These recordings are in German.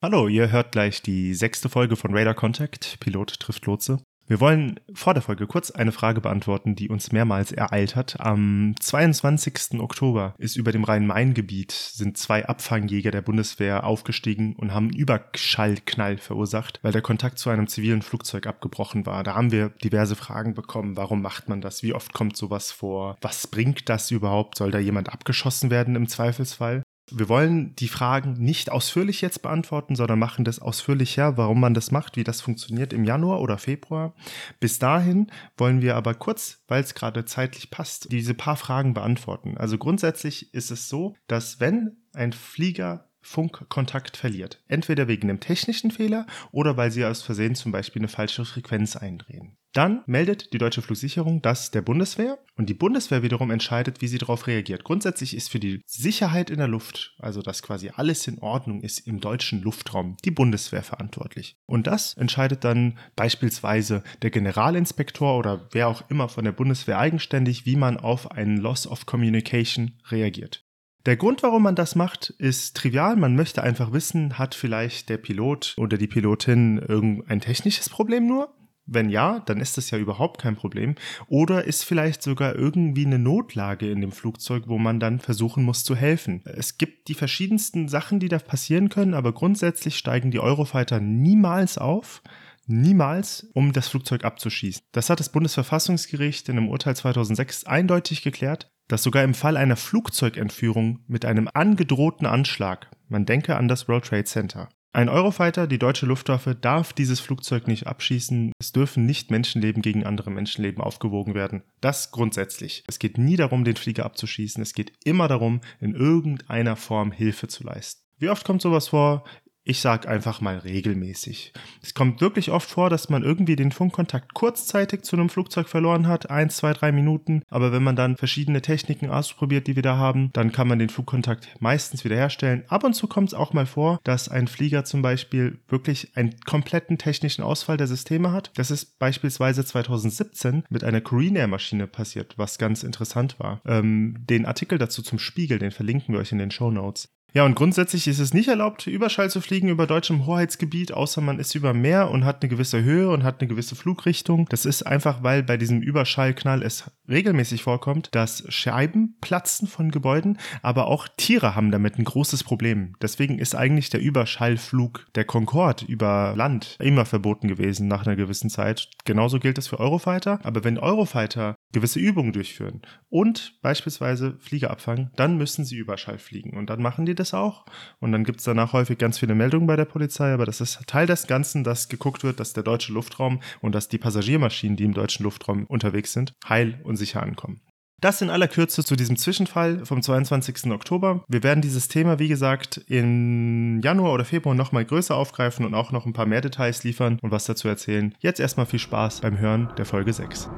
Hallo, ihr hört gleich die sechste Folge von Radar Contact, Pilot trifft Lotse. Wir wollen vor der Folge kurz eine Frage beantworten, die uns mehrmals ereilt hat. Am 22. Oktober ist über dem Rhein-Main-Gebiet sind zwei Abfangjäger der Bundeswehr aufgestiegen und haben Überschallknall verursacht, weil der Kontakt zu einem zivilen Flugzeug abgebrochen war. Da haben wir diverse Fragen bekommen. Warum macht man das? Wie oft kommt sowas vor? Was bringt das überhaupt? Soll da jemand abgeschossen werden im Zweifelsfall? Wir wollen die Fragen nicht ausführlich jetzt beantworten, sondern machen das ausführlicher, warum man das macht, wie das funktioniert im Januar oder Februar. Bis dahin wollen wir aber kurz, weil es gerade zeitlich passt, diese paar Fragen beantworten. Also grundsätzlich ist es so, dass wenn ein Flieger Funkkontakt verliert. Entweder wegen einem technischen Fehler oder weil sie aus Versehen zum Beispiel eine falsche Frequenz eindrehen. Dann meldet die deutsche Flugsicherung das der Bundeswehr und die Bundeswehr wiederum entscheidet, wie sie darauf reagiert. Grundsätzlich ist für die Sicherheit in der Luft, also dass quasi alles in Ordnung ist im deutschen Luftraum, die Bundeswehr verantwortlich. Und das entscheidet dann beispielsweise der Generalinspektor oder wer auch immer von der Bundeswehr eigenständig, wie man auf einen Loss of Communication reagiert. Der Grund, warum man das macht, ist trivial. Man möchte einfach wissen, hat vielleicht der Pilot oder die Pilotin irgendein technisches Problem nur? Wenn ja, dann ist das ja überhaupt kein Problem. Oder ist vielleicht sogar irgendwie eine Notlage in dem Flugzeug, wo man dann versuchen muss zu helfen. Es gibt die verschiedensten Sachen, die da passieren können, aber grundsätzlich steigen die Eurofighter niemals auf niemals, um das Flugzeug abzuschießen. Das hat das Bundesverfassungsgericht in einem Urteil 2006 eindeutig geklärt dass sogar im Fall einer Flugzeugentführung mit einem angedrohten Anschlag, man denke an das World Trade Center, ein Eurofighter, die deutsche Luftwaffe, darf dieses Flugzeug nicht abschießen. Es dürfen nicht Menschenleben gegen andere Menschenleben aufgewogen werden. Das grundsätzlich. Es geht nie darum, den Flieger abzuschießen. Es geht immer darum, in irgendeiner Form Hilfe zu leisten. Wie oft kommt sowas vor? Ich sag einfach mal regelmäßig. Es kommt wirklich oft vor, dass man irgendwie den Funkkontakt kurzzeitig zu einem Flugzeug verloren hat, eins, zwei, drei Minuten. Aber wenn man dann verschiedene Techniken ausprobiert, die wir da haben, dann kann man den Flugkontakt meistens wiederherstellen. Ab und zu kommt es auch mal vor, dass ein Flieger zum Beispiel wirklich einen kompletten technischen Ausfall der Systeme hat. Das ist beispielsweise 2017 mit einer Korean Air Maschine passiert, was ganz interessant war. Ähm, den Artikel dazu zum Spiegel, den verlinken wir euch in den Show Notes. Ja, und grundsätzlich ist es nicht erlaubt, Überschall zu fliegen über deutschem Hoheitsgebiet, außer man ist über Meer und hat eine gewisse Höhe und hat eine gewisse Flugrichtung. Das ist einfach, weil bei diesem Überschallknall es regelmäßig vorkommt, dass Scheiben platzen von Gebäuden, aber auch Tiere haben damit ein großes Problem. Deswegen ist eigentlich der Überschallflug der Concorde über Land immer verboten gewesen nach einer gewissen Zeit. Genauso gilt es für Eurofighter. Aber wenn Eurofighter gewisse Übungen durchführen und beispielsweise Flieger abfangen, dann müssen sie Überschall fliegen. Und dann machen die das auch. Und dann gibt es danach häufig ganz viele Meldungen bei der Polizei. Aber das ist Teil des Ganzen, dass geguckt wird, dass der deutsche Luftraum und dass die Passagiermaschinen, die im deutschen Luftraum unterwegs sind, heil und sicher ankommen. Das in aller Kürze zu diesem Zwischenfall vom 22. Oktober. Wir werden dieses Thema, wie gesagt, in Januar oder Februar nochmal größer aufgreifen und auch noch ein paar mehr Details liefern und was dazu erzählen. Jetzt erstmal viel Spaß beim Hören der Folge 6.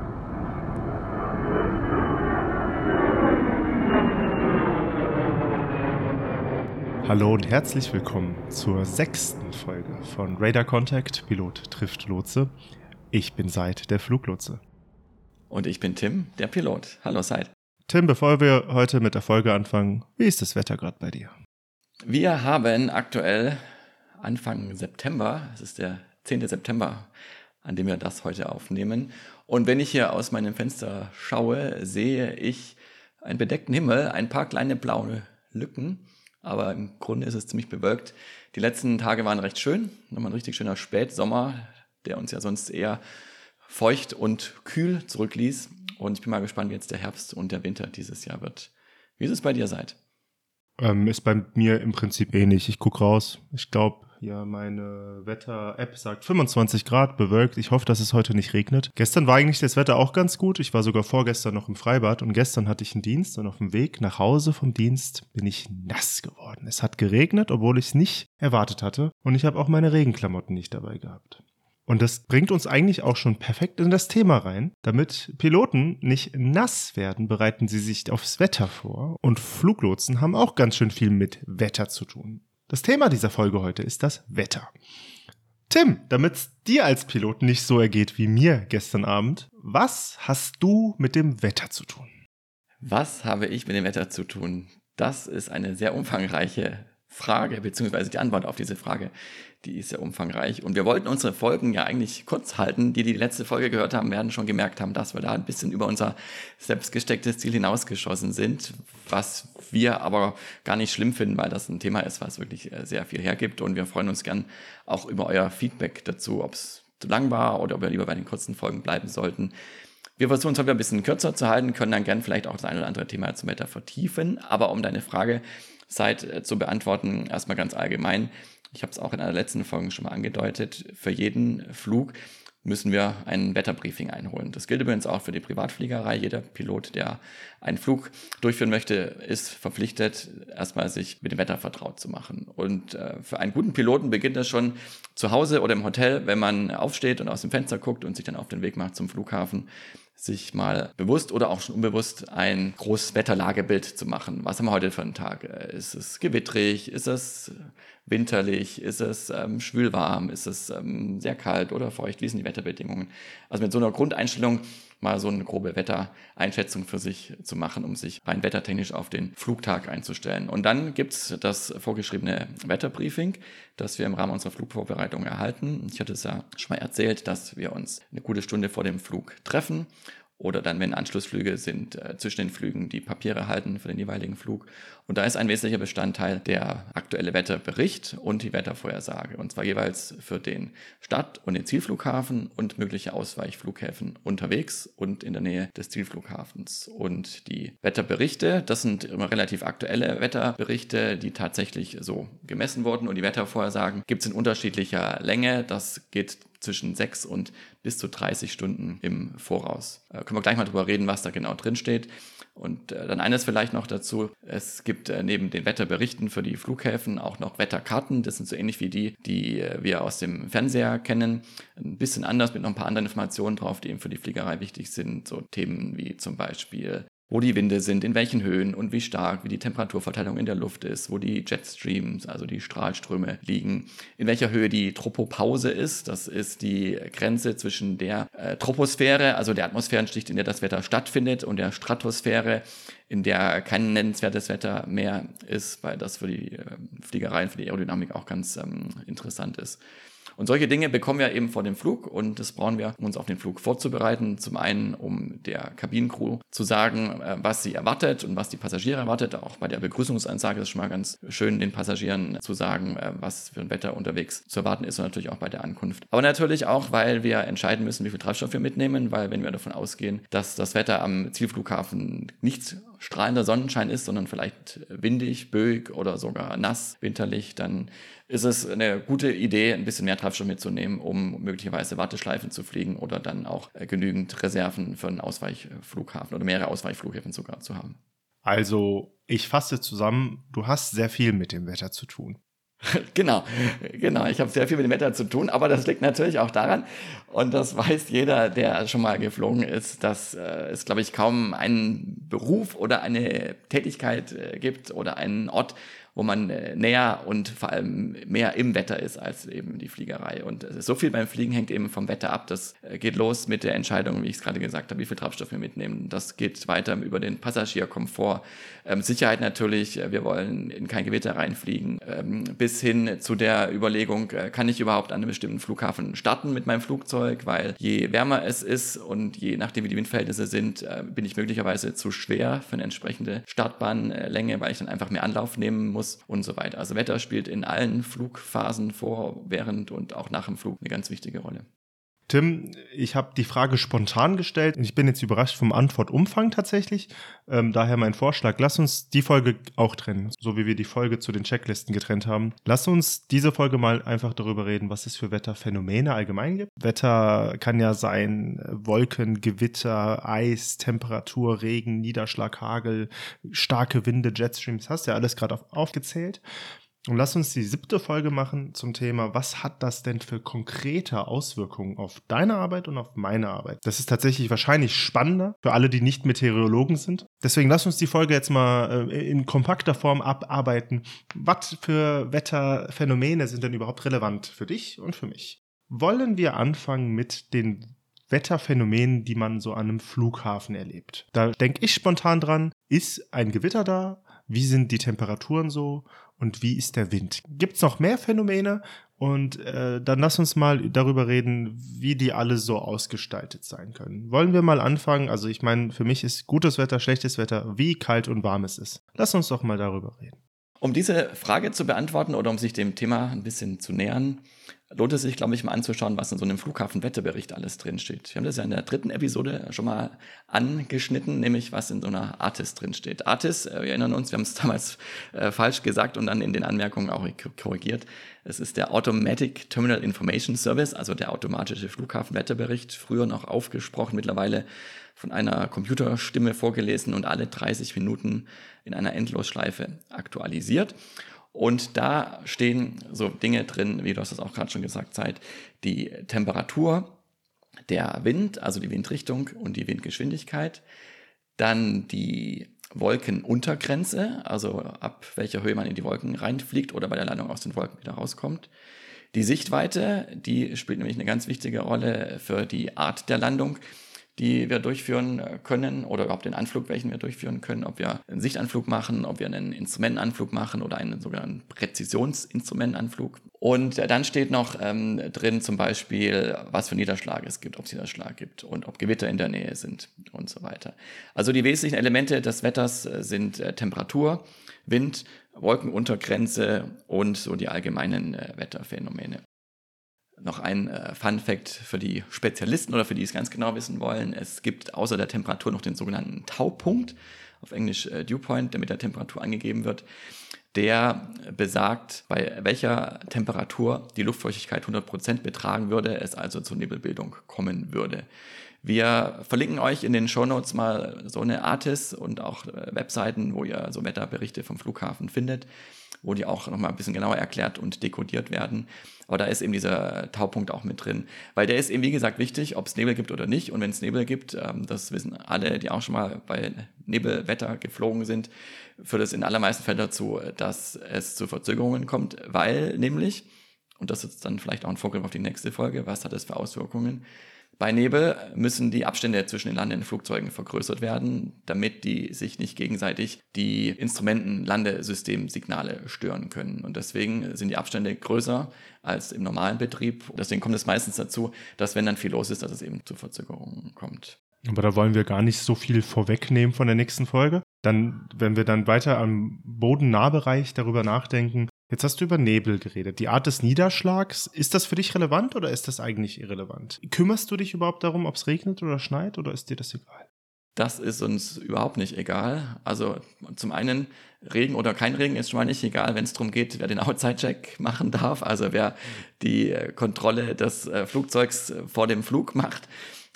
Hallo und herzlich willkommen zur sechsten Folge von Radar Contact Pilot trifft Lotse. Ich bin Seid, der Fluglotse. Und ich bin Tim, der Pilot. Hallo Seid. Tim, bevor wir heute mit der Folge anfangen, wie ist das Wetter gerade bei dir? Wir haben aktuell Anfang September, es ist der 10. September, an dem wir das heute aufnehmen. Und wenn ich hier aus meinem Fenster schaue, sehe ich einen bedeckten Himmel, ein paar kleine blaue Lücken aber im Grunde ist es ziemlich bewölkt. Die letzten Tage waren recht schön, nochmal ein richtig schöner Spätsommer, der uns ja sonst eher feucht und kühl zurückließ. Und ich bin mal gespannt, wie jetzt der Herbst und der Winter dieses Jahr wird. Wie ist es bei dir seid? Ähm, ist bei mir im Prinzip ähnlich. Ich gucke raus. Ich glaube, ja, meine Wetter-App sagt 25 Grad bewölkt. Ich hoffe, dass es heute nicht regnet. Gestern war eigentlich das Wetter auch ganz gut. Ich war sogar vorgestern noch im Freibad und gestern hatte ich einen Dienst und auf dem Weg nach Hause vom Dienst bin ich nass geworden. Es hat geregnet, obwohl ich es nicht erwartet hatte und ich habe auch meine Regenklamotten nicht dabei gehabt. Und das bringt uns eigentlich auch schon perfekt in das Thema rein. Damit Piloten nicht nass werden, bereiten sie sich aufs Wetter vor. Und Fluglotsen haben auch ganz schön viel mit Wetter zu tun. Das Thema dieser Folge heute ist das Wetter. Tim, damit es dir als Pilot nicht so ergeht wie mir gestern Abend, was hast du mit dem Wetter zu tun? Was habe ich mit dem Wetter zu tun? Das ist eine sehr umfangreiche Frage, beziehungsweise die Antwort auf diese Frage, die ist ja umfangreich. Und wir wollten unsere Folgen ja eigentlich kurz halten. Die, die die letzte Folge gehört haben, werden schon gemerkt haben, dass wir da ein bisschen über unser selbstgestecktes Ziel hinausgeschossen sind, was wir aber gar nicht schlimm finden, weil das ein Thema ist, was wirklich äh, sehr viel hergibt. Und wir freuen uns gern auch über euer Feedback dazu, ob es zu lang war oder ob wir lieber bei den kurzen Folgen bleiben sollten. Wir versuchen es heute ein bisschen kürzer zu halten, können dann gern vielleicht auch das eine oder andere Thema zum Wetter vertiefen. Aber um deine Frage Zeit äh, zu beantworten, erstmal ganz allgemein. Ich habe es auch in einer letzten Folge schon mal angedeutet. Für jeden Flug müssen wir ein Wetterbriefing einholen. Das gilt übrigens auch für die Privatfliegerei. Jeder Pilot, der einen Flug durchführen möchte, ist verpflichtet, erstmal sich mit dem Wetter vertraut zu machen. Und äh, für einen guten Piloten beginnt das schon zu Hause oder im Hotel, wenn man aufsteht und aus dem Fenster guckt und sich dann auf den Weg macht zum Flughafen sich mal bewusst oder auch schon unbewusst ein großes Wetterlagebild zu machen. Was haben wir heute für einen Tag? Ist es gewittrig? Ist es winterlich? Ist es ähm, schwülwarm? Ist es ähm, sehr kalt oder feucht? Wie sind die Wetterbedingungen? Also mit so einer Grundeinstellung mal so eine grobe Wettereinschätzung für sich zu machen, um sich rein wettertechnisch auf den Flugtag einzustellen. Und dann gibt's das vorgeschriebene Wetterbriefing, das wir im Rahmen unserer Flugvorbereitung erhalten. Ich hatte es ja schon mal erzählt, dass wir uns eine gute Stunde vor dem Flug treffen oder dann, wenn Anschlussflüge sind, äh, zwischen den Flügen die Papiere halten für den jeweiligen Flug. Und da ist ein wesentlicher Bestandteil der aktuelle Wetterbericht und die Wettervorhersage. Und zwar jeweils für den Stadt- und den Zielflughafen und mögliche Ausweichflughäfen unterwegs und in der Nähe des Zielflughafens. Und die Wetterberichte, das sind immer relativ aktuelle Wetterberichte, die tatsächlich so gemessen wurden. Und die Wettervorhersagen gibt es in unterschiedlicher Länge. Das geht zwischen sechs und bis zu 30 Stunden im Voraus. Äh, können wir gleich mal drüber reden, was da genau drin steht. Und äh, dann eines vielleicht noch dazu. Es gibt äh, neben den Wetterberichten für die Flughäfen auch noch Wetterkarten. Das sind so ähnlich wie die, die äh, wir aus dem Fernseher kennen. Ein bisschen anders mit noch ein paar anderen Informationen drauf, die eben für die Fliegerei wichtig sind. So Themen wie zum Beispiel wo die Winde sind, in welchen Höhen und wie stark, wie die Temperaturverteilung in der Luft ist, wo die Jetstreams, also die Strahlströme liegen, in welcher Höhe die Tropopause ist. Das ist die Grenze zwischen der äh, Troposphäre, also der Atmosphärenschicht, in der das Wetter stattfindet, und der Stratosphäre, in der kein nennenswertes Wetter mehr ist, weil das für die äh, Fliegereien, für die Aerodynamik auch ganz ähm, interessant ist. Und solche Dinge bekommen wir eben vor dem Flug und das brauchen wir, um uns auf den Flug vorzubereiten. Zum einen, um der Kabinencrew zu sagen, äh, was sie erwartet und was die Passagiere erwartet. Auch bei der Begrüßungsansage ist es schon mal ganz schön, den Passagieren zu sagen, äh, was für ein Wetter unterwegs zu erwarten ist und natürlich auch bei der Ankunft. Aber natürlich auch, weil wir entscheiden müssen, wie viel Treibstoff wir mitnehmen, weil wenn wir davon ausgehen, dass das Wetter am Zielflughafen nicht strahlender Sonnenschein ist, sondern vielleicht windig, böig oder sogar nass, winterlich, dann ist es eine gute Idee, ein bisschen mehr Treibstoff mitzunehmen, um möglicherweise Warteschleifen zu fliegen oder dann auch äh, genügend Reserven für einen Ausweichflughafen oder mehrere Ausweichflughäfen sogar zu haben. Also, ich fasse zusammen, du hast sehr viel mit dem Wetter zu tun. genau, genau. Ich habe sehr viel mit dem Wetter zu tun, aber das liegt natürlich auch daran, und das weiß jeder, der schon mal geflogen ist, dass äh, es, glaube ich, kaum einen Beruf oder eine Tätigkeit äh, gibt oder einen Ort, wo man äh, näher und vor allem mehr im Wetter ist als eben die Fliegerei. Und so viel beim Fliegen hängt eben vom Wetter ab. Das äh, geht los mit der Entscheidung, wie ich es gerade gesagt habe, wie viel Treibstoff wir mitnehmen. Das geht weiter über den Passagierkomfort. Ähm, Sicherheit natürlich, äh, wir wollen in kein Gewitter reinfliegen. Ähm, bis hin zu der Überlegung, kann ich überhaupt an einem bestimmten Flughafen starten mit meinem Flugzeug, weil je wärmer es ist und je nachdem wie die Windverhältnisse sind, bin ich möglicherweise zu schwer für eine entsprechende Startbahnlänge, weil ich dann einfach mehr Anlauf nehmen muss muss und so weiter. Also Wetter spielt in allen Flugphasen vor, während und auch nach dem Flug eine ganz wichtige Rolle. Tim, ich habe die Frage spontan gestellt und ich bin jetzt überrascht vom Antwortumfang tatsächlich. Ähm, daher mein Vorschlag, lass uns die Folge auch trennen, so wie wir die Folge zu den Checklisten getrennt haben. Lass uns diese Folge mal einfach darüber reden, was es für Wetterphänomene allgemein gibt. Wetter kann ja sein Wolken, Gewitter, Eis, Temperatur, Regen, Niederschlag, Hagel, starke Winde, Jetstreams, hast du ja alles gerade auf, aufgezählt. Und lass uns die siebte Folge machen zum Thema, was hat das denn für konkrete Auswirkungen auf deine Arbeit und auf meine Arbeit? Das ist tatsächlich wahrscheinlich spannender für alle, die nicht Meteorologen sind. Deswegen lass uns die Folge jetzt mal äh, in kompakter Form abarbeiten. Was für Wetterphänomene sind denn überhaupt relevant für dich und für mich? Wollen wir anfangen mit den Wetterphänomenen, die man so an einem Flughafen erlebt? Da denke ich spontan dran, ist ein Gewitter da? Wie sind die Temperaturen so? Und wie ist der Wind? Gibt es noch mehr Phänomene? Und äh, dann lass uns mal darüber reden, wie die alle so ausgestaltet sein können. Wollen wir mal anfangen? Also ich meine, für mich ist gutes Wetter, schlechtes Wetter, wie kalt und warm es ist. Lass uns doch mal darüber reden. Um diese Frage zu beantworten oder um sich dem Thema ein bisschen zu nähern, lohnt es sich, glaube ich, mal anzuschauen, was in so einem Flughafenwetterbericht alles drinsteht. Wir haben das ja in der dritten Episode schon mal angeschnitten, nämlich was in so einer Artis drinsteht. Artis, äh, wir erinnern uns, wir haben es damals äh, falsch gesagt und dann in den Anmerkungen auch korrigiert. Es ist der Automatic Terminal Information Service, also der automatische Flughafenwetterbericht, früher noch aufgesprochen, mittlerweile von einer Computerstimme vorgelesen und alle 30 Minuten in einer Endlosschleife aktualisiert. Und da stehen so Dinge drin, wie du hast es auch gerade schon gesagt, Zeit, die Temperatur, der Wind, also die Windrichtung und die Windgeschwindigkeit, dann die Wolkenuntergrenze, also ab welcher Höhe man in die Wolken reinfliegt oder bei der Landung aus den Wolken wieder rauskommt. Die Sichtweite, die spielt nämlich eine ganz wichtige Rolle für die Art der Landung die wir durchführen äh, können oder überhaupt den Anflug, welchen wir durchführen können, ob wir einen Sichtanflug machen, ob wir einen Instrumentenanflug machen oder einen sogenannten Präzisionsinstrumentenanflug. Und äh, dann steht noch ähm, drin zum Beispiel, was für Niederschlag es gibt, ob es Niederschlag gibt und ob Gewitter in der Nähe sind und so weiter. Also die wesentlichen Elemente des Wetters äh, sind äh, Temperatur, Wind, Wolkenuntergrenze und so die allgemeinen äh, Wetterphänomene noch ein äh, Fun Fact für die Spezialisten oder für die es ganz genau wissen wollen. Es gibt außer der Temperatur noch den sogenannten Taupunkt, auf Englisch äh, Dewpoint, der mit der Temperatur angegeben wird. Der besagt, bei welcher Temperatur die Luftfeuchtigkeit 100% betragen würde, es also zur Nebelbildung kommen würde. Wir verlinken euch in den Shownotes mal so eine Artis und auch äh, Webseiten, wo ihr so Wetterberichte vom Flughafen findet, wo die auch nochmal ein bisschen genauer erklärt und dekodiert werden. Aber da ist eben dieser Taupunkt auch mit drin. Weil der ist eben, wie gesagt, wichtig, ob es Nebel gibt oder nicht. Und wenn es Nebel gibt, ähm, das wissen alle, die auch schon mal bei Nebelwetter geflogen sind, führt es in allermeisten Fällen dazu, dass es zu Verzögerungen kommt, weil nämlich, und das ist dann vielleicht auch ein Vorgriff auf die nächste Folge, was hat das für Auswirkungen? Bei Nebel müssen die Abstände zwischen den landenden Flugzeugen vergrößert werden, damit die sich nicht gegenseitig die Instrumenten-Landesystemsignale stören können. Und deswegen sind die Abstände größer als im normalen Betrieb. Deswegen kommt es meistens dazu, dass wenn dann viel los ist, dass es eben zu Verzögerungen kommt. Aber da wollen wir gar nicht so viel vorwegnehmen von der nächsten Folge. Dann, wenn wir dann weiter am Bodennahbereich darüber nachdenken, Jetzt hast du über Nebel geredet. Die Art des Niederschlags, ist das für dich relevant oder ist das eigentlich irrelevant? Kümmerst du dich überhaupt darum, ob es regnet oder schneit oder ist dir das egal? Das ist uns überhaupt nicht egal. Also zum einen Regen oder kein Regen ist schon mal nicht egal, wenn es darum geht, wer den Outside-Check machen darf, also wer die Kontrolle des äh, Flugzeugs vor dem Flug macht.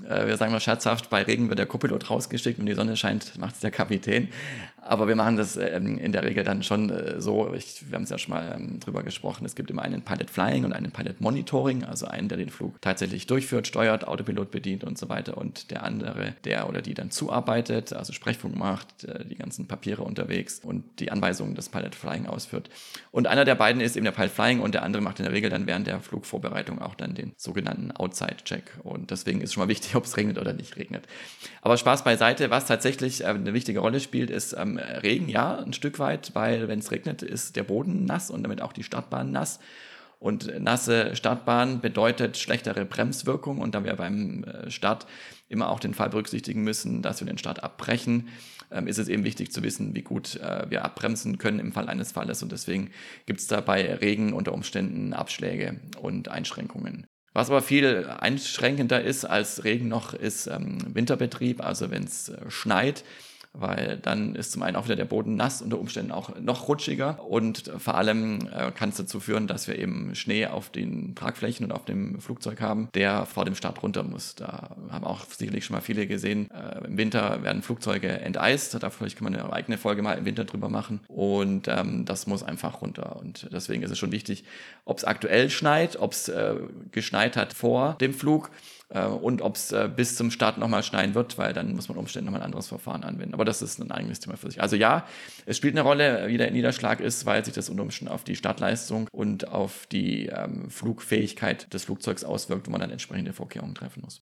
Äh, wir sagen mal scherzhaft, bei Regen wird der Copilot rausgeschickt und die Sonne scheint, macht es der Kapitän. Aber wir machen das ähm, in der Regel dann schon äh, so, ich, wir haben es ja schon mal ähm, drüber gesprochen, es gibt immer einen Pilot Flying und einen Pilot Monitoring, also einen, der den Flug tatsächlich durchführt, steuert, Autopilot bedient und so weiter und der andere, der oder die dann zuarbeitet, also Sprechfunk macht, äh, die ganzen Papiere unterwegs und die Anweisungen des Pilot Flying ausführt. Und einer der beiden ist eben der Pilot Flying und der andere macht in der Regel dann während der Flugvorbereitung auch dann den sogenannten Outside-Check. Und deswegen ist schon mal wichtig, ob es regnet oder nicht regnet. Aber Spaß beiseite, was tatsächlich äh, eine wichtige Rolle spielt, ist ähm, Regen, ja, ein Stück weit, weil wenn es regnet, ist der Boden nass und damit auch die Startbahn nass. Und nasse Startbahn bedeutet schlechtere Bremswirkung. Und da wir beim äh, Start immer auch den Fall berücksichtigen müssen, dass wir den Start abbrechen, ähm, ist es eben wichtig zu wissen, wie gut äh, wir abbremsen können im Fall eines Falles. Und deswegen gibt es da bei Regen unter Umständen Abschläge und Einschränkungen. Was aber viel einschränkender ist als Regen noch, ist ähm, Winterbetrieb. Also wenn es äh, schneit, weil dann ist zum einen auch wieder der Boden nass, unter Umständen auch noch rutschiger. Und vor allem äh, kann es dazu führen, dass wir eben Schnee auf den Tragflächen und auf dem Flugzeug haben, der vor dem Start runter muss. Da haben auch sicherlich schon mal viele gesehen, äh, im Winter werden Flugzeuge enteist, da vielleicht kann man eine eigene Folge mal im Winter drüber machen. Und ähm, das muss einfach runter. Und deswegen ist es schon wichtig, ob es aktuell schneit, ob es äh, geschneit hat vor dem Flug äh, und ob es äh, bis zum Start nochmal schneien wird, weil dann muss man Umständen nochmal ein anderes Verfahren anwenden. Aber das ist ein eigenes Thema für sich. Also ja, es spielt eine Rolle, wie der Niederschlag ist, weil sich das unter Umständen auf die Startleistung und auf die ähm, Flugfähigkeit des Flugzeugs auswirkt, wo man dann entsprechende Vorkehrungen treffen muss.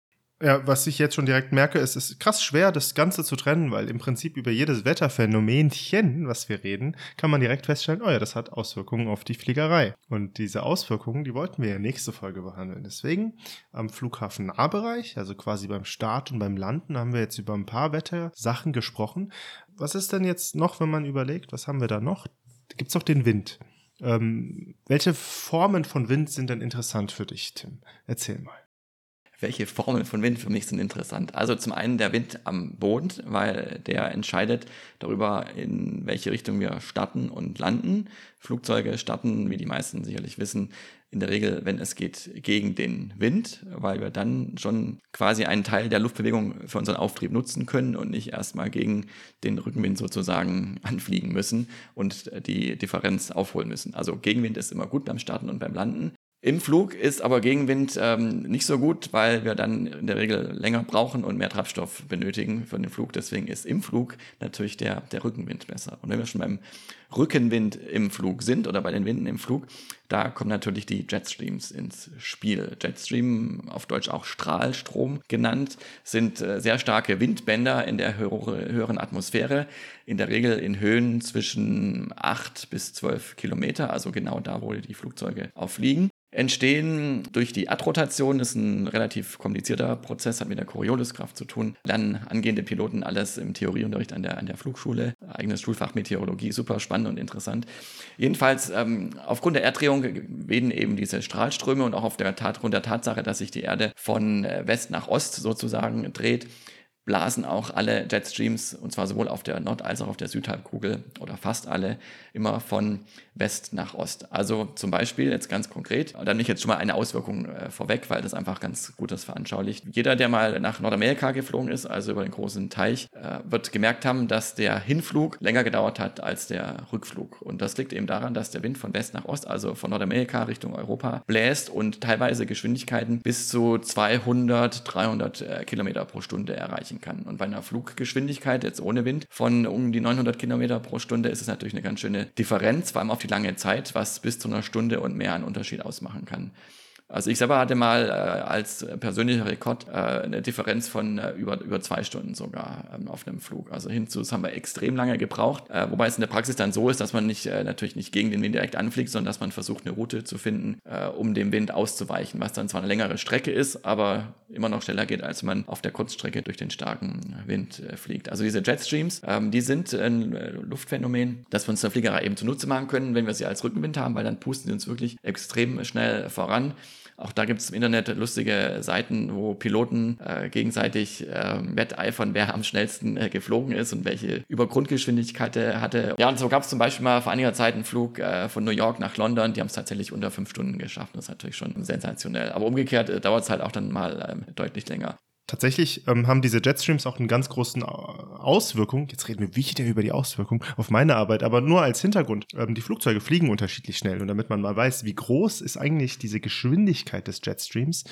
Ja, was ich jetzt schon direkt merke, ist, es ist krass schwer, das Ganze zu trennen, weil im Prinzip über jedes Wetterphänomenchen, was wir reden, kann man direkt feststellen, oh ja, das hat Auswirkungen auf die Fliegerei. Und diese Auswirkungen, die wollten wir ja nächste Folge behandeln. Deswegen am Flughafen Nahbereich, also quasi beim Start und beim Landen, haben wir jetzt über ein paar Wettersachen gesprochen. Was ist denn jetzt noch, wenn man überlegt, was haben wir da noch? Gibt es noch den Wind. Ähm, welche Formen von Wind sind denn interessant für dich, Tim? Erzähl mal welche Formen von Wind für mich sind interessant. Also zum einen der Wind am Boden, weil der entscheidet darüber, in welche Richtung wir starten und landen. Flugzeuge starten, wie die meisten sicherlich wissen, in der Regel, wenn es geht, gegen den Wind, weil wir dann schon quasi einen Teil der Luftbewegung für unseren Auftrieb nutzen können und nicht erstmal gegen den Rückenwind sozusagen anfliegen müssen und die Differenz aufholen müssen. Also Gegenwind ist immer gut beim Starten und beim Landen. Im Flug ist aber Gegenwind ähm, nicht so gut, weil wir dann in der Regel länger brauchen und mehr Treibstoff benötigen für den Flug. Deswegen ist im Flug natürlich der, der Rückenwind besser. Und wenn wir schon beim Rückenwind im Flug sind oder bei den Winden im Flug, da kommen natürlich die Jetstreams ins Spiel. Jetstream, auf Deutsch auch Strahlstrom genannt, sind äh, sehr starke Windbänder in der höheren Atmosphäre, in der Regel in Höhen zwischen 8 bis 12 Kilometer, also genau da, wo die Flugzeuge auffliegen entstehen durch die Adrotation. Ist ein relativ komplizierter Prozess, hat mit der Corioliskraft zu tun. Lernen angehende Piloten alles im Theorieunterricht an der, an der Flugschule. Eigenes Schulfach Meteorologie, super spannend und interessant. Jedenfalls, ähm, aufgrund der Erddrehung wehen eben diese Strahlströme und auch auf der Tat, der Tatsache, dass sich die Erde von äh, West nach Ost sozusagen dreht, blasen auch alle Jetstreams, und zwar sowohl auf der Nord- als auch auf der Südhalbkugel oder fast alle, immer von West nach Ost. Also zum Beispiel jetzt ganz konkret, dann nicht jetzt schon mal eine Auswirkung äh, vorweg, weil das einfach ganz gut das veranschaulicht. Jeder, der mal nach Nordamerika geflogen ist, also über den großen Teich, äh, wird gemerkt haben, dass der Hinflug länger gedauert hat als der Rückflug. Und das liegt eben daran, dass der Wind von West nach Ost, also von Nordamerika Richtung Europa, bläst und teilweise Geschwindigkeiten bis zu 200, 300 äh, Kilometer pro Stunde erreichen erreichen kann. Und bei einer Fluggeschwindigkeit, jetzt ohne Wind, von um die 900 Kilometer pro Stunde ist es natürlich eine ganz schöne Differenz, vor allem auf die lange Zeit, was bis zu einer Stunde und mehr einen Unterschied ausmachen kann. Also ich selber hatte mal äh, als persönlicher Rekord äh, eine Differenz von äh, über, über zwei Stunden sogar ähm, auf einem Flug. Also hinzu, das haben wir extrem lange gebraucht, äh, wobei es in der Praxis dann so ist, dass man nicht äh, natürlich nicht gegen den Wind direkt anfliegt, sondern dass man versucht, eine Route zu finden, äh, um dem Wind auszuweichen, was dann zwar eine längere Strecke ist, aber immer noch schneller geht, als man auf der Kurzstrecke durch den starken Wind fliegt. Also diese Jetstreams, ähm, die sind ein Luftphänomen, das wir uns der Fliegerei eben zunutze machen können, wenn wir sie als Rückenwind haben, weil dann pusten sie uns wirklich extrem schnell voran. Auch da gibt es im Internet lustige Seiten, wo Piloten äh, gegenseitig äh, wetteifern, wer am schnellsten äh, geflogen ist und welche Übergrundgeschwindigkeit er hatte. Ja, und so gab es zum Beispiel mal vor einiger Zeit einen Flug äh, von New York nach London. Die haben es tatsächlich unter fünf Stunden geschafft. Das ist natürlich schon sensationell. Aber umgekehrt äh, dauert es halt auch dann mal ähm, deutlich länger. Tatsächlich ähm, haben diese Jetstreams auch einen ganz großen Auswirkung. Jetzt reden wir wieder über die Auswirkung auf meine Arbeit, aber nur als Hintergrund. Ähm, die Flugzeuge fliegen unterschiedlich schnell und damit man mal weiß, wie groß ist eigentlich diese Geschwindigkeit des Jetstreams,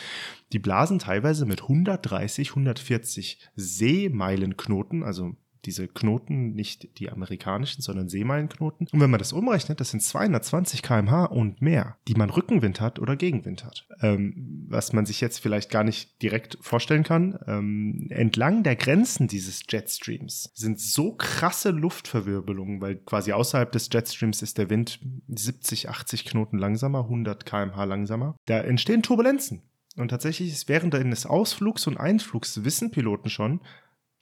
die blasen teilweise mit 130, 140 Seemeilenknoten, also diese Knoten, nicht die amerikanischen, sondern Seemeilenknoten. Und wenn man das umrechnet, das sind 220 kmh und mehr, die man Rückenwind hat oder Gegenwind hat. Ähm, was man sich jetzt vielleicht gar nicht direkt vorstellen kann. Ähm, entlang der Grenzen dieses Jetstreams sind so krasse Luftverwirbelungen, weil quasi außerhalb des Jetstreams ist der Wind 70, 80 Knoten langsamer, 100 kmh langsamer. Da entstehen Turbulenzen. Und tatsächlich ist während eines Ausflugs und Einflugs wissen Piloten schon,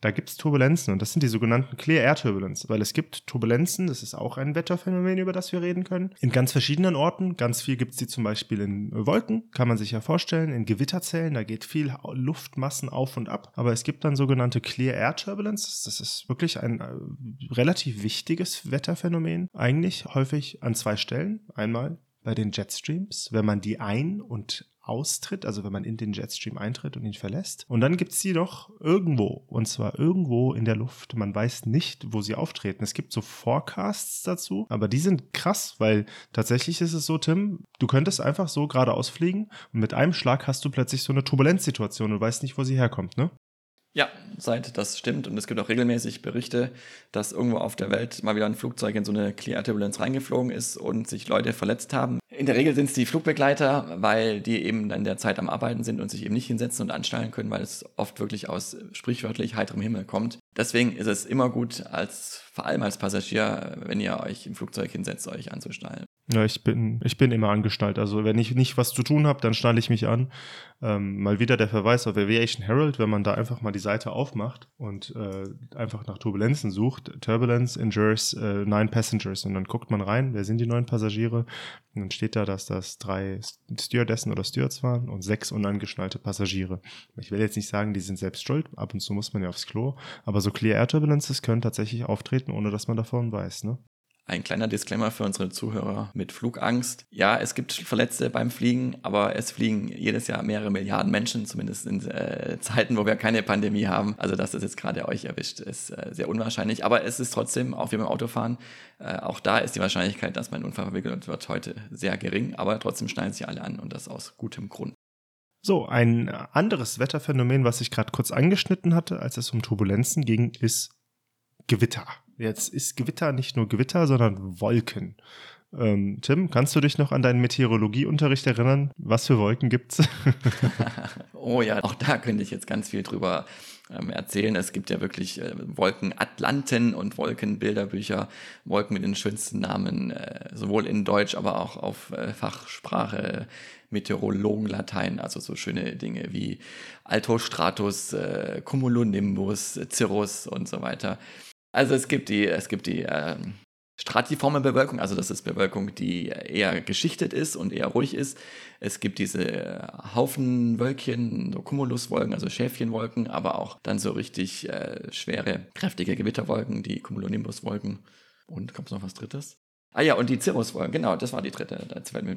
da gibt es Turbulenzen und das sind die sogenannten Clear Air Turbulence, weil es gibt Turbulenzen, das ist auch ein Wetterphänomen, über das wir reden können, in ganz verschiedenen Orten. Ganz viel gibt es die zum Beispiel in Wolken, kann man sich ja vorstellen, in Gewitterzellen, da geht viel Luftmassen auf und ab. Aber es gibt dann sogenannte Clear Air Turbulence, das ist wirklich ein äh, relativ wichtiges Wetterphänomen, eigentlich häufig an zwei Stellen. Einmal bei den Jetstreams, wenn man die ein- und austritt, also wenn man in den Jetstream eintritt und ihn verlässt. Und dann gibt es sie noch irgendwo, und zwar irgendwo in der Luft. Man weiß nicht, wo sie auftreten. Es gibt so Forecasts dazu, aber die sind krass, weil tatsächlich ist es so, Tim, du könntest einfach so geradeaus fliegen und mit einem Schlag hast du plötzlich so eine Turbulenzsituation und weißt nicht, wo sie herkommt, ne? Ja, seit das stimmt. Und es gibt auch regelmäßig Berichte, dass irgendwo auf der Welt mal wieder ein Flugzeug in so eine Clear Turbulence reingeflogen ist und sich Leute verletzt haben. In der Regel sind es die Flugbegleiter, weil die eben in der Zeit am Arbeiten sind und sich eben nicht hinsetzen und anstellen können, weil es oft wirklich aus sprichwörtlich heiterem Himmel kommt. Deswegen ist es immer gut, als vor allem als Passagier, wenn ihr euch im Flugzeug hinsetzt, euch anzustellen. Ja, ich bin, ich bin immer angeschnallt. Also wenn ich nicht was zu tun habe, dann schnalle ich mich an. Ähm, mal wieder der Verweis auf Aviation Herald, wenn man da einfach mal die Seite aufmacht und äh, einfach nach Turbulenzen sucht. Turbulence endures äh, nine passengers und dann guckt man rein, wer sind die neun Passagiere? Und dann steht da, dass das drei Stewardessen oder Stewards waren und sechs unangeschnallte Passagiere. Ich will jetzt nicht sagen, die sind selbst schuld. Ab und zu muss man ja aufs Klo. Aber so Clear Air Turbulences können tatsächlich auftreten, ohne dass man davon weiß, ne? Ein kleiner Disclaimer für unsere Zuhörer mit Flugangst. Ja, es gibt Verletzte beim Fliegen, aber es fliegen jedes Jahr mehrere Milliarden Menschen, zumindest in äh, Zeiten, wo wir keine Pandemie haben. Also, dass das jetzt gerade euch erwischt, ist äh, sehr unwahrscheinlich. Aber es ist trotzdem, auch wie beim Autofahren, äh, auch da ist die Wahrscheinlichkeit, dass mein Unfall verwickelt wird, heute sehr gering. Aber trotzdem schneiden sich alle an und das aus gutem Grund. So, ein anderes Wetterphänomen, was ich gerade kurz angeschnitten hatte, als es um Turbulenzen ging, ist Gewitter. Jetzt ist Gewitter nicht nur Gewitter, sondern Wolken. Ähm, Tim, kannst du dich noch an deinen Meteorologieunterricht erinnern? Was für Wolken gibt's? oh ja, auch da könnte ich jetzt ganz viel drüber ähm, erzählen. Es gibt ja wirklich äh, Wolkenatlanten und Wolkenbilderbücher, Wolken mit den schönsten Namen, äh, sowohl in Deutsch, aber auch auf äh, Fachsprache, Meteorologenlatein, also so schöne Dinge wie Altostratus, äh, Cumulonimbus, Cirrus und so weiter. Also es gibt die, es gibt die ähm, stratiforme Bewölkung, also das ist Bewölkung, die eher geschichtet ist und eher ruhig ist. Es gibt diese Haufenwölkchen, so Cumuluswolken, also Schäfchenwolken, aber auch dann so richtig äh, schwere, kräftige Gewitterwolken, die Cumulonimbuswolken. Und kommt noch was Drittes? Ah ja, und die Cirruswolken, genau, das war die dritte.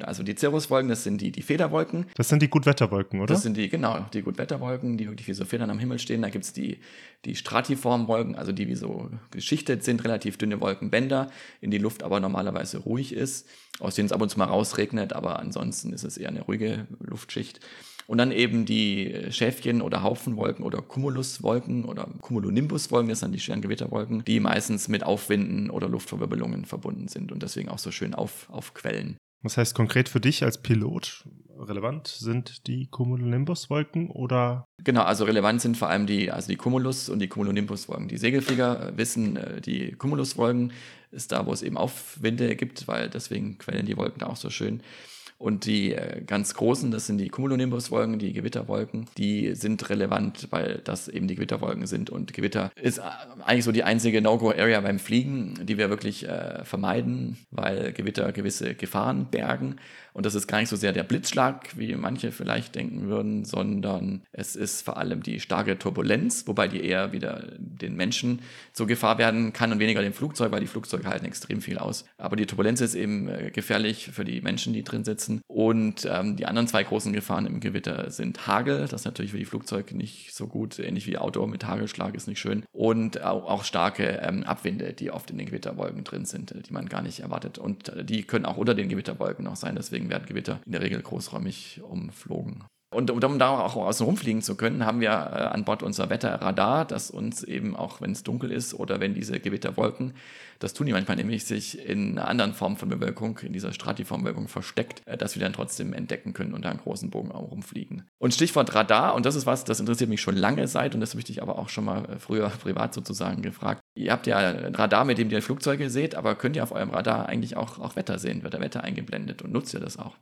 Also die Cirruswolken, das sind die, die Federwolken. Das sind die Gutwetterwolken, oder? Das sind die, genau, die Gutwetterwolken, die wirklich wie so Federn am Himmel stehen. Da gibt es die, die Stratiformwolken, also die wie so geschichtet sind, relativ dünne Wolkenbänder, in die Luft aber normalerweise ruhig ist, aus denen es ab und zu mal rausregnet, aber ansonsten ist es eher eine ruhige Luftschicht. Und dann eben die Schäfchen oder Haufenwolken oder Cumuluswolken oder Cumulonimbuswolken, das sind die schweren Gewitterwolken, die meistens mit Aufwinden oder Luftverwirbelungen verbunden sind und deswegen auch so schön auf, aufquellen. Was heißt konkret für dich als Pilot relevant sind die Cumulonimbuswolken oder? Genau, also relevant sind vor allem die, also die Cumulus und die Cumulonimbuswolken. Die Segelflieger wissen, äh, die Cumuluswolken ist da, wo es eben Aufwinde gibt, weil deswegen quellen die Wolken da auch so schön. Und die äh, ganz großen, das sind die Cumulonimbus-Wolken, die Gewitterwolken, die sind relevant, weil das eben die Gewitterwolken sind. Und Gewitter ist äh, eigentlich so die einzige No-Go-Area beim Fliegen, die wir wirklich äh, vermeiden, weil Gewitter gewisse Gefahren bergen. Und das ist gar nicht so sehr der Blitzschlag, wie manche vielleicht denken würden, sondern es ist vor allem die starke Turbulenz, wobei die eher wieder den Menschen zur Gefahr werden kann und weniger dem Flugzeug, weil die Flugzeuge halten extrem viel aus. Aber die Turbulenz ist eben äh, gefährlich für die Menschen, die drin sitzen. Und ähm, die anderen zwei großen Gefahren im Gewitter sind Hagel, das ist natürlich für die Flugzeuge nicht so gut, ähnlich wie Auto mit Hagelschlag ist nicht schön. Und auch, auch starke ähm, Abwinde, die oft in den Gewitterwolken drin sind, die man gar nicht erwartet. Und äh, die können auch unter den Gewitterwolken noch sein, deswegen deswegen werden Gewitter in der Regel großräumig umflogen. Und um da auch außen rumfliegen zu können, haben wir äh, an Bord unser Wetterradar, das uns eben auch, wenn es dunkel ist oder wenn diese Gewitterwolken, das tun die manchmal nämlich, sich in einer anderen Form von Bewölkung, in dieser Stratiformbewölkung versteckt, äh, dass wir dann trotzdem entdecken können und da einen großen Bogen auch rumfliegen. Und Stichwort Radar, und das ist was, das interessiert mich schon lange Zeit und das möchte ich aber auch schon mal äh, früher privat sozusagen gefragt. Ihr habt ja ein Radar, mit dem ihr Flugzeuge seht, aber könnt ihr auf eurem Radar eigentlich auch, auch Wetter sehen? Wird da Wetter eingeblendet und nutzt ihr das auch?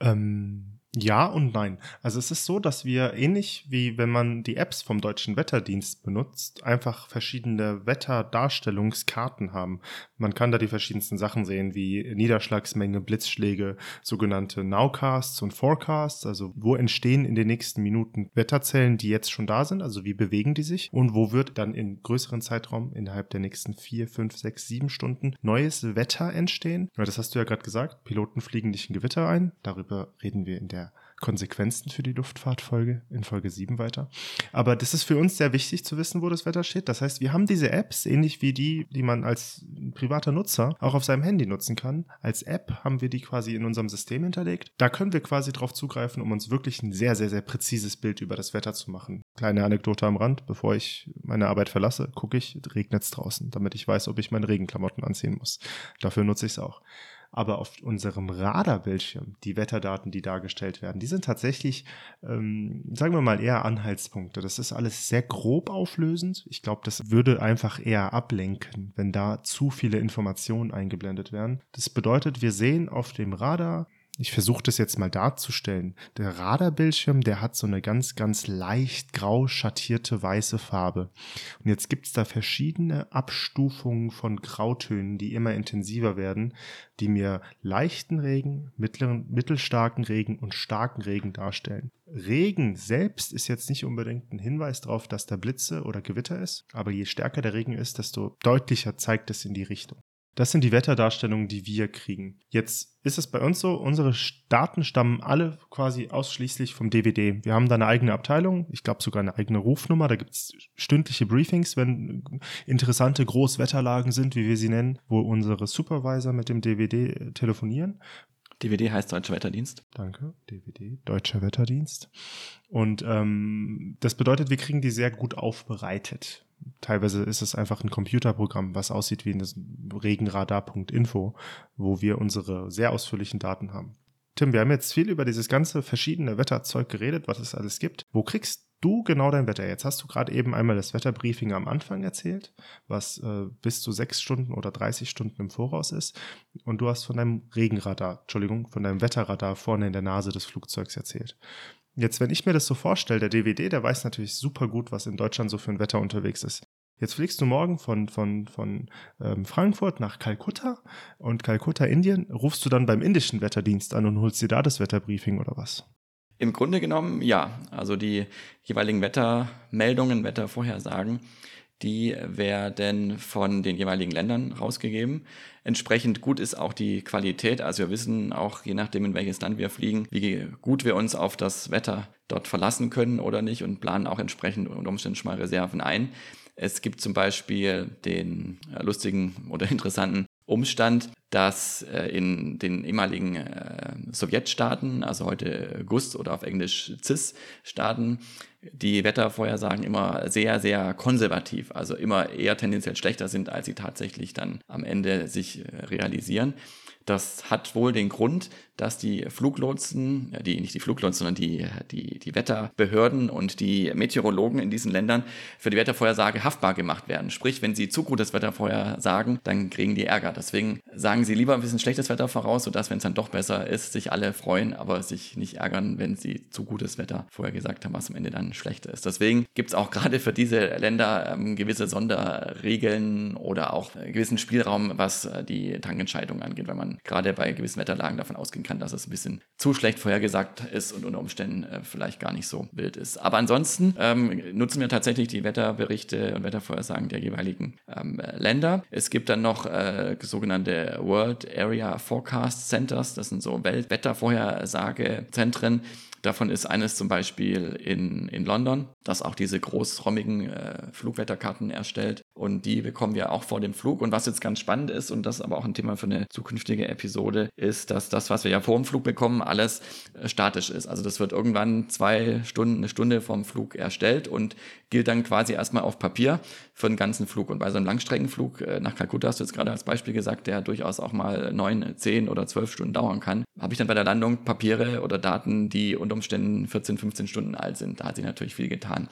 Ähm, ja und nein. Also es ist so, dass wir ähnlich wie wenn man die Apps vom Deutschen Wetterdienst benutzt, einfach verschiedene Wetterdarstellungskarten haben. Man kann da die verschiedensten Sachen sehen, wie Niederschlagsmenge, Blitzschläge, sogenannte Nowcasts und Forecasts, also wo entstehen in den nächsten Minuten Wetterzellen, die jetzt schon da sind, also wie bewegen die sich und wo wird dann in größeren Zeitraum innerhalb der nächsten vier, fünf, sechs, sieben Stunden neues Wetter entstehen. Das hast du ja gerade gesagt, Piloten fliegen nicht in Gewitter ein, darüber reden wir in der Konsequenzen für die Luftfahrtfolge in Folge 7 weiter. Aber das ist für uns sehr wichtig zu wissen, wo das Wetter steht. Das heißt, wir haben diese Apps, ähnlich wie die, die man als privater Nutzer auch auf seinem Handy nutzen kann. Als App haben wir die quasi in unserem System hinterlegt. Da können wir quasi drauf zugreifen, um uns wirklich ein sehr, sehr, sehr präzises Bild über das Wetter zu machen. Kleine Anekdote am Rand, bevor ich meine Arbeit verlasse, gucke ich, regnet es draußen, damit ich weiß, ob ich meine Regenklamotten anziehen muss. Dafür nutze ich es auch. Aber auf unserem Radarbildschirm, die Wetterdaten, die dargestellt werden, die sind tatsächlich, ähm, sagen wir mal, eher Anhaltspunkte. Das ist alles sehr grob auflösend. Ich glaube, das würde einfach eher ablenken, wenn da zu viele Informationen eingeblendet werden. Das bedeutet, wir sehen auf dem Radar ich versuche das jetzt mal darzustellen. Der Radarbildschirm, der hat so eine ganz, ganz leicht grau schattierte weiße Farbe. Und jetzt gibt es da verschiedene Abstufungen von Grautönen, die immer intensiver werden, die mir leichten Regen, mittleren, mittelstarken Regen und starken Regen darstellen. Regen selbst ist jetzt nicht unbedingt ein Hinweis darauf, dass da Blitze oder Gewitter ist, aber je stärker der Regen ist, desto deutlicher zeigt es in die Richtung. Das sind die Wetterdarstellungen, die wir kriegen. Jetzt ist es bei uns so, unsere Daten stammen alle quasi ausschließlich vom DVD. Wir haben da eine eigene Abteilung, ich glaube sogar eine eigene Rufnummer. Da gibt es stündliche Briefings, wenn interessante Großwetterlagen sind, wie wir sie nennen, wo unsere Supervisor mit dem DVD telefonieren. DVD heißt Deutscher Wetterdienst. Danke, DVD, Deutscher Wetterdienst. Und ähm, das bedeutet, wir kriegen die sehr gut aufbereitet teilweise ist es einfach ein Computerprogramm, was aussieht wie ein Regenradar.info, wo wir unsere sehr ausführlichen Daten haben. Tim, wir haben jetzt viel über dieses ganze verschiedene Wetterzeug geredet, was es alles gibt. Wo kriegst du genau dein Wetter? Jetzt hast du gerade eben einmal das Wetterbriefing am Anfang erzählt, was äh, bis zu sechs Stunden oder 30 Stunden im Voraus ist. Und du hast von deinem Regenradar, Entschuldigung, von deinem Wetterradar vorne in der Nase des Flugzeugs erzählt. Jetzt, wenn ich mir das so vorstelle, der DVD, der weiß natürlich super gut, was in Deutschland so für ein Wetter unterwegs ist. Jetzt fliegst du morgen von, von, von ähm, Frankfurt nach Kalkutta und Kalkutta, Indien. Rufst du dann beim indischen Wetterdienst an und holst dir da das Wetterbriefing oder was? Im Grunde genommen ja. Also die jeweiligen Wettermeldungen, Wettervorhersagen, die werden von den jeweiligen Ländern rausgegeben. Entsprechend gut ist auch die Qualität. Also wir wissen auch, je nachdem, in welches Land wir fliegen, wie gut wir uns auf das Wetter dort verlassen können oder nicht und planen auch entsprechend unter Umständen schon mal Reserven ein. Es gibt zum Beispiel den lustigen oder interessanten Umstand, dass äh, in den ehemaligen äh, Sowjetstaaten, also heute GUS oder auf Englisch CIS-Staaten, die Wettervorhersagen immer sehr, sehr konservativ, also immer eher tendenziell schlechter sind, als sie tatsächlich dann am Ende sich äh, realisieren. Das hat wohl den Grund, dass die Fluglotsen, die, nicht die Fluglotsen, sondern die, die, die Wetterbehörden und die Meteorologen in diesen Ländern für die Wettervorhersage haftbar gemacht werden. Sprich, wenn sie zu gutes Wetter vorhersagen, dann kriegen die Ärger. Deswegen sagen sie lieber ein bisschen schlechtes Wetter voraus, sodass, wenn es dann doch besser ist, sich alle freuen, aber sich nicht ärgern, wenn sie zu gutes Wetter vorher gesagt haben, was am Ende dann schlechter ist. Deswegen gibt es auch gerade für diese Länder ähm, gewisse Sonderregeln oder auch gewissen Spielraum, was äh, die Tankentscheidung angeht, weil man gerade bei gewissen Wetterlagen davon ausgehen kann, dass es ein bisschen zu schlecht vorhergesagt ist und unter Umständen äh, vielleicht gar nicht so wild ist. Aber ansonsten ähm, nutzen wir tatsächlich die Wetterberichte und Wettervorhersagen der jeweiligen ähm, Länder. Es gibt dann noch äh, sogenannte World Area Forecast Centers, das sind so Weltwettervorhersagezentren, Davon ist eines zum Beispiel in, in London, das auch diese großräumigen äh, Flugwetterkarten erstellt. Und die bekommen wir auch vor dem Flug. Und was jetzt ganz spannend ist, und das ist aber auch ein Thema für eine zukünftige Episode, ist, dass das, was wir ja vor dem Flug bekommen, alles äh, statisch ist. Also das wird irgendwann zwei Stunden, eine Stunde vom Flug erstellt und gilt dann quasi erstmal auf Papier für den ganzen Flug. Und bei so einem Langstreckenflug äh, nach Kalkutta hast du jetzt gerade als Beispiel gesagt, der durchaus auch mal neun, zehn oder zwölf Stunden dauern kann, habe ich dann bei der Landung Papiere oder Daten, die unter Umständen 14, 15 Stunden alt sind. Da hat sich natürlich viel getan.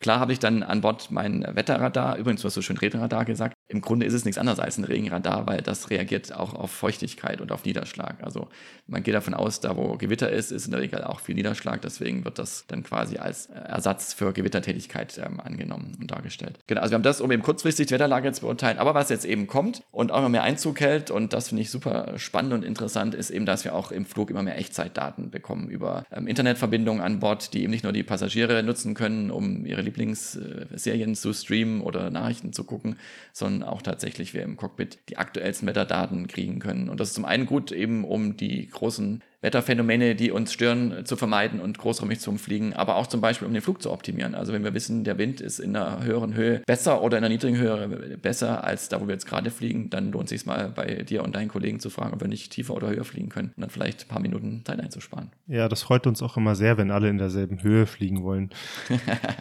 Klar habe ich dann an Bord mein Wetterradar, übrigens du hast so schön Regenradar gesagt, im Grunde ist es nichts anderes als ein Regenradar, weil das reagiert auch auf Feuchtigkeit und auf Niederschlag. Also man geht davon aus, da wo Gewitter ist, ist in der Regel auch viel Niederschlag. Deswegen wird das dann quasi als Ersatz für Gewittertätigkeit ähm, angenommen und dargestellt. Genau, also wir haben das, um eben kurzfristig die Wetterlage zu beurteilen. Aber was jetzt eben kommt und auch noch mehr Einzug hält, und das finde ich super spannend und interessant, ist eben, dass wir auch im Flug immer mehr Echtzeitdaten bekommen über ähm, Internetverbindungen an Bord, die eben nicht nur die Passagiere nutzen können, um ihre Lieblingsserien zu streamen oder Nachrichten zu gucken, sondern auch tatsächlich wir im Cockpit die aktuellsten Wetterdaten kriegen können. Und das ist zum einen gut eben, um die großen Wetterphänomene, die uns stören, zu vermeiden und großräumig zu umfliegen, aber auch zum Beispiel, um den Flug zu optimieren. Also wenn wir wissen, der Wind ist in einer höheren Höhe besser oder in einer niedrigen Höhe besser als da, wo wir jetzt gerade fliegen, dann lohnt es sich mal bei dir und deinen Kollegen zu fragen, ob wir nicht tiefer oder höher fliegen können und dann vielleicht ein paar Minuten Zeit einzusparen. Ja, das freut uns auch immer sehr, wenn alle in derselben Höhe fliegen wollen.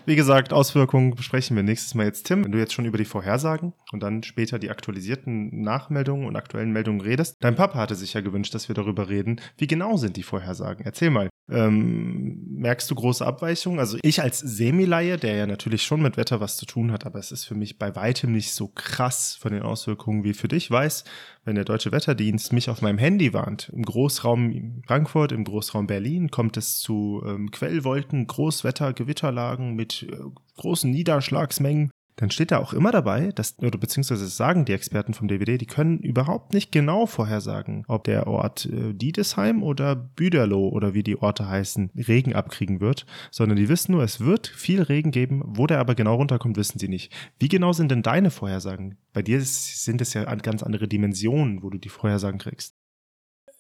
Wie gesagt, Auswirkungen besprechen wir nächstes Mal jetzt. Tim, wenn du jetzt schon über die Vorhersagen und dann später die aktualisierten Nachmeldungen und aktuellen Meldungen redest, dein Papa hatte sich ja gewünscht, dass wir darüber reden. Wie genau sind die Vorhersagen? Erzähl mal. Ähm, merkst du große Abweichungen? Also ich als Semilaie, der ja natürlich schon mit Wetter was zu tun hat, aber es ist für mich bei weitem nicht so krass von den Auswirkungen wie für dich, weiß, wenn der Deutsche Wetterdienst mich auf meinem Handy warnt, im Großraum Frankfurt, im Großraum Berlin kommt es zu ähm, Quellwolken, Großwetter, Gewitterlagen mit äh, großen Niederschlagsmengen dann steht da auch immer dabei, dass, oder beziehungsweise sagen die Experten vom DVD, die können überhaupt nicht genau vorhersagen, ob der Ort äh, Diedesheim oder Büderloh oder wie die Orte heißen, Regen abkriegen wird, sondern die wissen nur, es wird viel Regen geben, wo der aber genau runterkommt, wissen sie nicht. Wie genau sind denn deine Vorhersagen? Bei dir sind es ja ganz andere Dimensionen, wo du die Vorhersagen kriegst.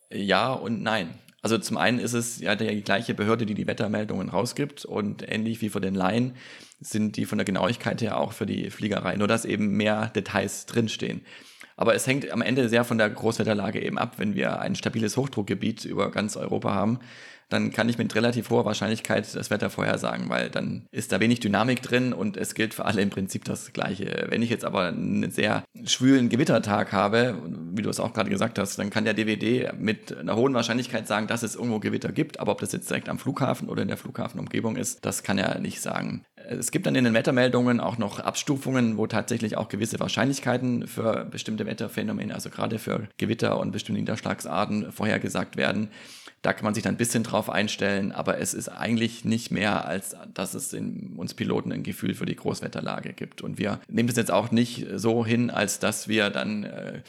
Ja und nein. Also zum einen ist es ja die gleiche Behörde, die die Wettermeldungen rausgibt und ähnlich wie für den Laien sind die von der Genauigkeit her auch für die Fliegerei, nur dass eben mehr Details drinstehen. Aber es hängt am Ende sehr von der Großwetterlage eben ab. Wenn wir ein stabiles Hochdruckgebiet über ganz Europa haben, dann kann ich mit relativ hoher Wahrscheinlichkeit das Wetter vorhersagen, weil dann ist da wenig Dynamik drin und es gilt für alle im Prinzip das Gleiche. Wenn ich jetzt aber einen sehr schwülen Gewittertag habe, wie du es auch gerade gesagt hast, dann kann der DVD mit einer hohen Wahrscheinlichkeit sagen, dass es irgendwo Gewitter gibt, aber ob das jetzt direkt am Flughafen oder in der Flughafenumgebung ist, das kann er nicht sagen. Es gibt dann in den Wettermeldungen auch noch Abstufungen, wo tatsächlich auch gewisse Wahrscheinlichkeiten für bestimmte Wetterphänomene, also gerade für Gewitter und bestimmte Niederschlagsarten vorhergesagt werden. Da kann man sich dann ein bisschen drauf einstellen, aber es ist eigentlich nicht mehr, als dass es in uns Piloten ein Gefühl für die Großwetterlage gibt. Und wir nehmen das jetzt auch nicht so hin, als dass wir dann äh,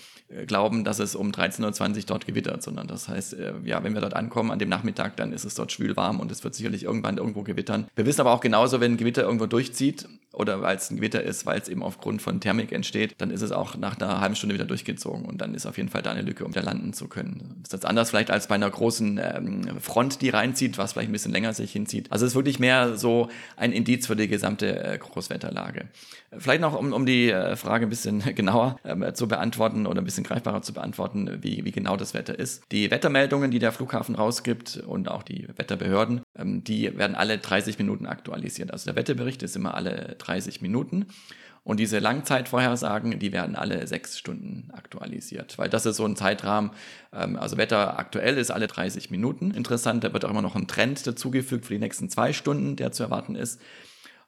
glauben, dass es um 13.20 Uhr dort gewittert, sondern das heißt, äh, ja, wenn wir dort ankommen an dem Nachmittag, dann ist es dort schwül warm und es wird sicherlich irgendwann irgendwo gewittern. Wir wissen aber auch genauso, wenn ein Gewitter irgendwo durchzieht, oder weil es ein Gewitter ist, weil es eben aufgrund von Thermik entsteht, dann ist es auch nach einer halben Stunde wieder durchgezogen und dann ist auf jeden Fall da eine Lücke, um da landen zu können. Das ist jetzt anders vielleicht als bei einer großen ähm, Front, die reinzieht, was vielleicht ein bisschen länger sich hinzieht. Also es ist wirklich mehr so ein Indiz für die gesamte äh, Großwetterlage. Vielleicht noch, um, um die äh, Frage ein bisschen genauer äh, zu beantworten oder ein bisschen greifbarer zu beantworten, wie, wie genau das Wetter ist. Die Wettermeldungen, die der Flughafen rausgibt und auch die Wetterbehörden, ähm, die werden alle 30 Minuten aktualisiert. Also der Wetterbericht ist immer alle 30 Minuten. Und diese Langzeitvorhersagen, die werden alle sechs Stunden aktualisiert, weil das ist so ein Zeitrahmen, ähm, also Wetter aktuell ist alle 30 Minuten. Interessant, da wird auch immer noch ein Trend dazugefügt für die nächsten zwei Stunden, der zu erwarten ist.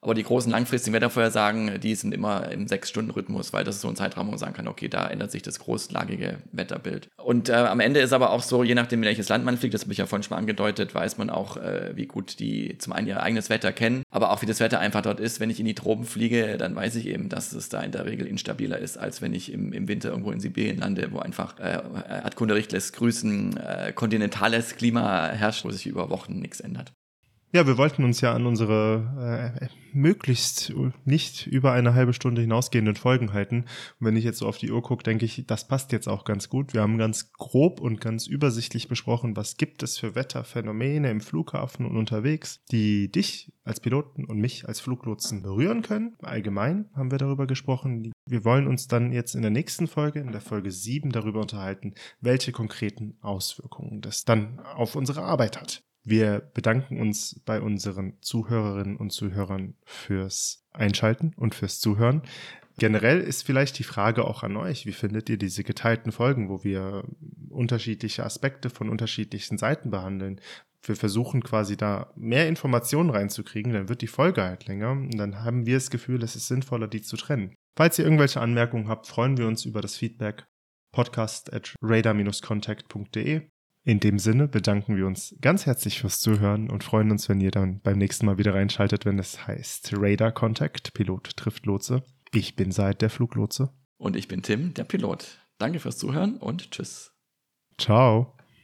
Aber die großen langfristigen Wettervorhersagen, die sind immer im Sechs-Stunden-Rhythmus, weil das ist so ein Zeitraum, wo man sagen kann, okay, da ändert sich das großlagige Wetterbild. Und äh, am Ende ist aber auch so, je nachdem, in welches Land man fliegt, das habe ich ja vorhin schon mal angedeutet, weiß man auch, äh, wie gut die zum einen ihr eigenes Wetter kennen, aber auch wie das Wetter einfach dort ist. Wenn ich in die Tropen fliege, dann weiß ich eben, dass es da in der Regel instabiler ist, als wenn ich im, im Winter irgendwo in Sibirien lande, wo einfach äh, Erdkunde lässt grüßen, äh, kontinentales Klima herrscht, wo sich über Wochen nichts ändert. Ja, wir wollten uns ja an unsere äh, möglichst nicht über eine halbe Stunde hinausgehenden Folgen halten. Und wenn ich jetzt so auf die Uhr gucke, denke ich, das passt jetzt auch ganz gut. Wir haben ganz grob und ganz übersichtlich besprochen, was gibt es für Wetterphänomene im Flughafen und unterwegs, die dich als Piloten und mich als Fluglotsen berühren können. Allgemein haben wir darüber gesprochen. Wir wollen uns dann jetzt in der nächsten Folge, in der Folge 7, darüber unterhalten, welche konkreten Auswirkungen das dann auf unsere Arbeit hat. Wir bedanken uns bei unseren Zuhörerinnen und Zuhörern fürs Einschalten und fürs Zuhören. Generell ist vielleicht die Frage auch an euch, wie findet ihr diese geteilten Folgen, wo wir unterschiedliche Aspekte von unterschiedlichsten Seiten behandeln? Wir versuchen quasi da mehr Informationen reinzukriegen, dann wird die Folge halt länger und dann haben wir das Gefühl, es ist sinnvoller, die zu trennen. Falls ihr irgendwelche Anmerkungen habt, freuen wir uns über das Feedback podcast at radar-contact.de in dem Sinne bedanken wir uns ganz herzlich fürs Zuhören und freuen uns, wenn ihr dann beim nächsten Mal wieder reinschaltet, wenn es heißt Radar Contact, Pilot trifft Lotse. Ich bin Seid, der Fluglotse. Und ich bin Tim, der Pilot. Danke fürs Zuhören und tschüss. Ciao.